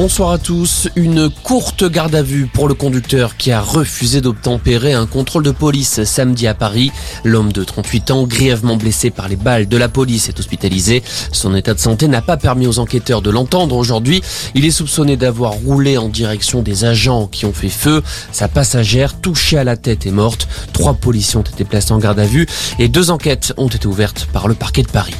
Bonsoir à tous. Une courte garde à vue pour le conducteur qui a refusé d'obtempérer un contrôle de police samedi à Paris. L'homme de 38 ans, grièvement blessé par les balles de la police, est hospitalisé. Son état de santé n'a pas permis aux enquêteurs de l'entendre aujourd'hui. Il est soupçonné d'avoir roulé en direction des agents qui ont fait feu. Sa passagère, touchée à la tête, est morte. Trois policiers ont été placés en garde à vue et deux enquêtes ont été ouvertes par le parquet de Paris.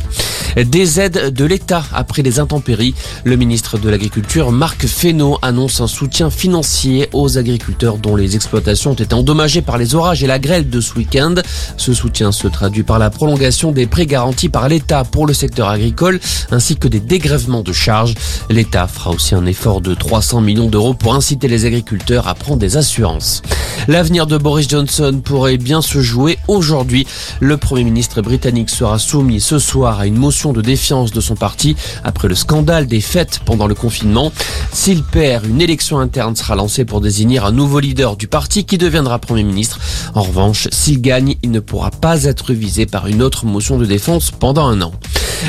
Des aides de l'État après les intempéries. Le ministre de l'Agriculture, Marc Fesneau, annonce un soutien financier aux agriculteurs dont les exploitations ont été endommagées par les orages et la grêle de ce week-end. Ce soutien se traduit par la prolongation des prêts garantis par l'État pour le secteur agricole ainsi que des dégrèvements de charges. L'État fera aussi un effort de 300 millions d'euros pour inciter les agriculteurs à prendre des assurances. L'avenir de Boris Johnson pourrait bien se jouer aujourd'hui. Le Premier ministre britannique sera soumis ce soir à une motion de défiance de son parti après le scandale des fêtes pendant le confinement. S'il perd, une élection interne sera lancée pour désigner un nouveau leader du parti qui deviendra Premier ministre. En revanche, s'il gagne, il ne pourra pas être visé par une autre motion de défense pendant un an.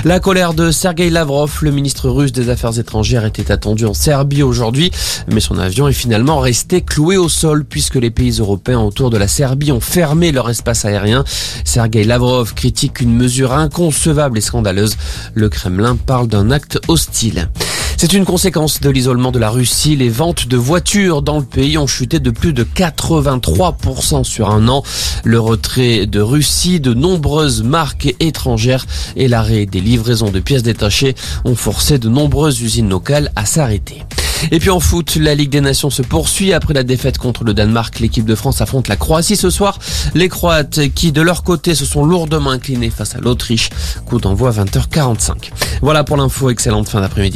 La colère de Sergei Lavrov, le ministre russe des Affaires étrangères, était attendu en Serbie aujourd'hui, mais son avion est finalement resté cloué au sol puisque les pays européens autour de la Serbie ont fermé leur espace aérien. Sergei Lavrov critique une mesure inconcevable et scandaleuse. Le Kremlin parle d'un acte hostile. C'est une conséquence de l'isolement de la Russie. Les ventes de voitures dans le pays ont chuté de plus de 83% sur un an. Le retrait de Russie de nombreuses marques étrangères et l'arrêt des livraisons de pièces détachées ont forcé de nombreuses usines locales à s'arrêter. Et puis en foot, la Ligue des Nations se poursuit. Après la défaite contre le Danemark, l'équipe de France affronte la Croatie ce soir. Les Croates qui, de leur côté, se sont lourdement inclinés face à l'Autriche. Coup d'envoi 20h45. Voilà pour l'info. Excellente fin d'après-midi.